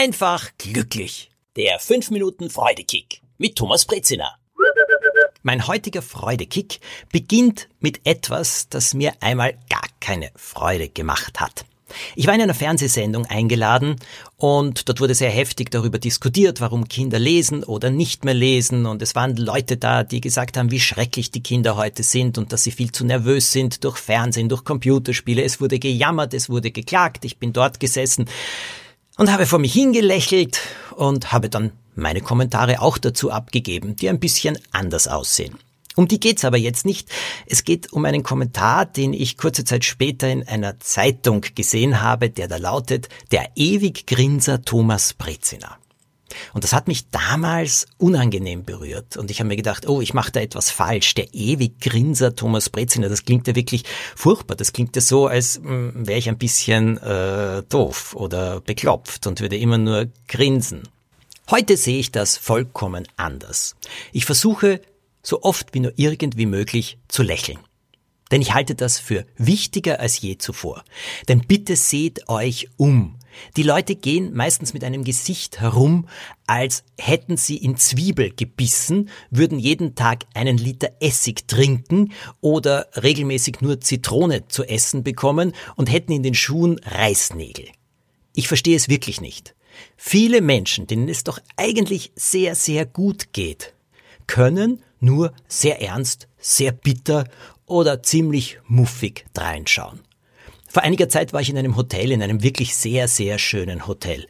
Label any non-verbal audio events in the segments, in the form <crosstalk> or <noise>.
einfach glücklich. Der 5 Minuten Freudekick mit Thomas Brezina. Mein heutiger Freudekick beginnt mit etwas, das mir einmal gar keine Freude gemacht hat. Ich war in einer Fernsehsendung eingeladen und dort wurde sehr heftig darüber diskutiert, warum Kinder lesen oder nicht mehr lesen und es waren Leute da, die gesagt haben, wie schrecklich die Kinder heute sind und dass sie viel zu nervös sind durch Fernsehen, durch Computerspiele. Es wurde gejammert, es wurde geklagt. Ich bin dort gesessen und habe vor mich hingelächelt und habe dann meine Kommentare auch dazu abgegeben, die ein bisschen anders aussehen. Um die geht's aber jetzt nicht. Es geht um einen Kommentar, den ich kurze Zeit später in einer Zeitung gesehen habe, der da lautet, der ewig Grinser Thomas Brezina. Und das hat mich damals unangenehm berührt. Und ich habe mir gedacht, oh, ich mache da etwas falsch. Der ewig Grinser Thomas Brezina, das klingt ja wirklich furchtbar. Das klingt ja so, als hm, wäre ich ein bisschen äh, doof oder beklopft und würde immer nur grinsen. Heute sehe ich das vollkommen anders. Ich versuche so oft wie nur irgendwie möglich zu lächeln. Denn ich halte das für wichtiger als je zuvor. Denn bitte seht euch um. Die Leute gehen meistens mit einem Gesicht herum, als hätten sie in Zwiebel gebissen, würden jeden Tag einen Liter Essig trinken oder regelmäßig nur Zitrone zu essen bekommen und hätten in den Schuhen Reißnägel. Ich verstehe es wirklich nicht. Viele Menschen, denen es doch eigentlich sehr, sehr gut geht, können nur sehr ernst, sehr bitter oder ziemlich muffig dreinschauen. Vor einiger Zeit war ich in einem Hotel, in einem wirklich sehr, sehr schönen Hotel.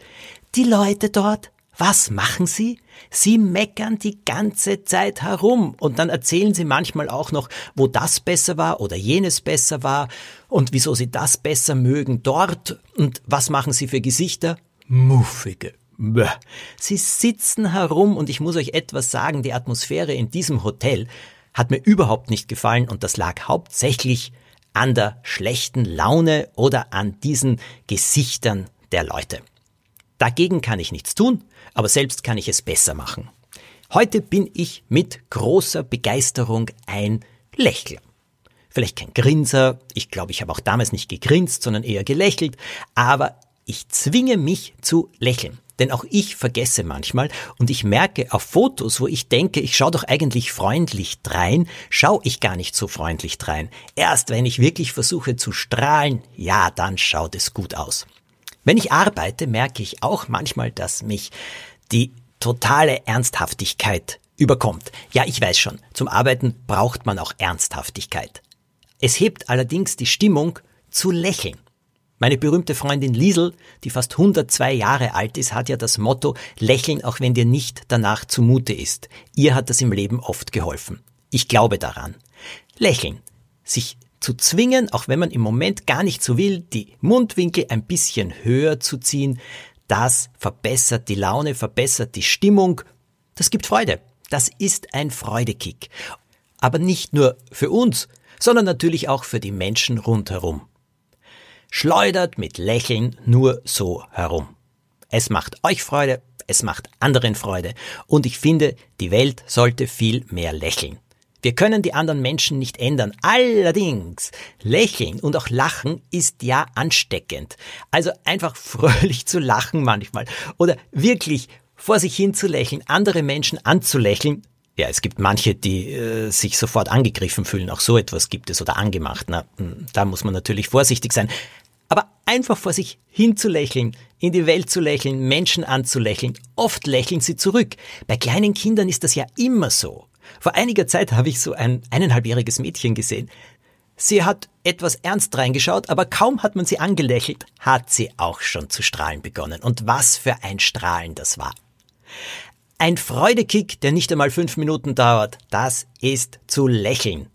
Die Leute dort, was machen sie? Sie meckern die ganze Zeit herum und dann erzählen sie manchmal auch noch, wo das besser war oder jenes besser war und wieso sie das besser mögen dort und was machen sie für Gesichter? Muffige. Sie sitzen herum und ich muss euch etwas sagen, die Atmosphäre in diesem Hotel hat mir überhaupt nicht gefallen und das lag hauptsächlich an der schlechten Laune oder an diesen Gesichtern der Leute. Dagegen kann ich nichts tun, aber selbst kann ich es besser machen. Heute bin ich mit großer Begeisterung ein Lächler. Vielleicht kein Grinser, ich glaube, ich habe auch damals nicht gegrinst, sondern eher gelächelt, aber ich zwinge mich zu lächeln. Denn auch ich vergesse manchmal und ich merke auf Fotos, wo ich denke, ich schaue doch eigentlich freundlich drein, schaue ich gar nicht so freundlich drein. Erst wenn ich wirklich versuche zu strahlen, ja, dann schaut es gut aus. Wenn ich arbeite, merke ich auch manchmal, dass mich die totale Ernsthaftigkeit überkommt. Ja, ich weiß schon, zum Arbeiten braucht man auch Ernsthaftigkeit. Es hebt allerdings die Stimmung zu lächeln. Meine berühmte Freundin Liesel, die fast 102 Jahre alt ist, hat ja das Motto Lächeln, auch wenn dir nicht danach zumute ist. Ihr hat das im Leben oft geholfen. Ich glaube daran. Lächeln. Sich zu zwingen, auch wenn man im Moment gar nicht so will, die Mundwinkel ein bisschen höher zu ziehen, das verbessert die Laune, verbessert die Stimmung. Das gibt Freude. Das ist ein Freudekick. Aber nicht nur für uns, sondern natürlich auch für die Menschen rundherum schleudert mit Lächeln nur so herum. Es macht euch Freude, es macht anderen Freude und ich finde, die Welt sollte viel mehr lächeln. Wir können die anderen Menschen nicht ändern. Allerdings, lächeln und auch lachen ist ja ansteckend. Also einfach <laughs> fröhlich zu lachen manchmal oder wirklich vor sich hin zu lächeln, andere Menschen anzulächeln. Ja, es gibt manche, die äh, sich sofort angegriffen fühlen. Auch so etwas gibt es oder angemacht. Na, hm, da muss man natürlich vorsichtig sein. Aber einfach vor sich hinzulächeln, in die Welt zu lächeln, Menschen anzulächeln, oft lächeln sie zurück. Bei kleinen Kindern ist das ja immer so. Vor einiger Zeit habe ich so ein eineinhalbjähriges Mädchen gesehen. Sie hat etwas ernst reingeschaut, aber kaum hat man sie angelächelt, hat sie auch schon zu strahlen begonnen. Und was für ein Strahlen das war. Ein Freudekick, der nicht einmal fünf Minuten dauert, das ist zu lächeln.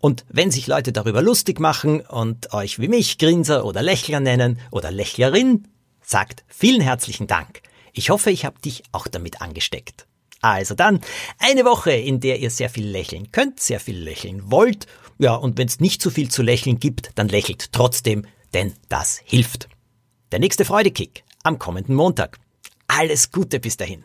Und wenn sich Leute darüber lustig machen und euch wie mich Grinser oder Lächler nennen oder Lächlerin, sagt vielen herzlichen Dank. Ich hoffe, ich habe dich auch damit angesteckt. Also dann, eine Woche, in der ihr sehr viel lächeln könnt, sehr viel lächeln wollt. Ja, und wenn es nicht zu viel zu lächeln gibt, dann lächelt trotzdem, denn das hilft. Der nächste Freudekick am kommenden Montag. Alles Gute bis dahin.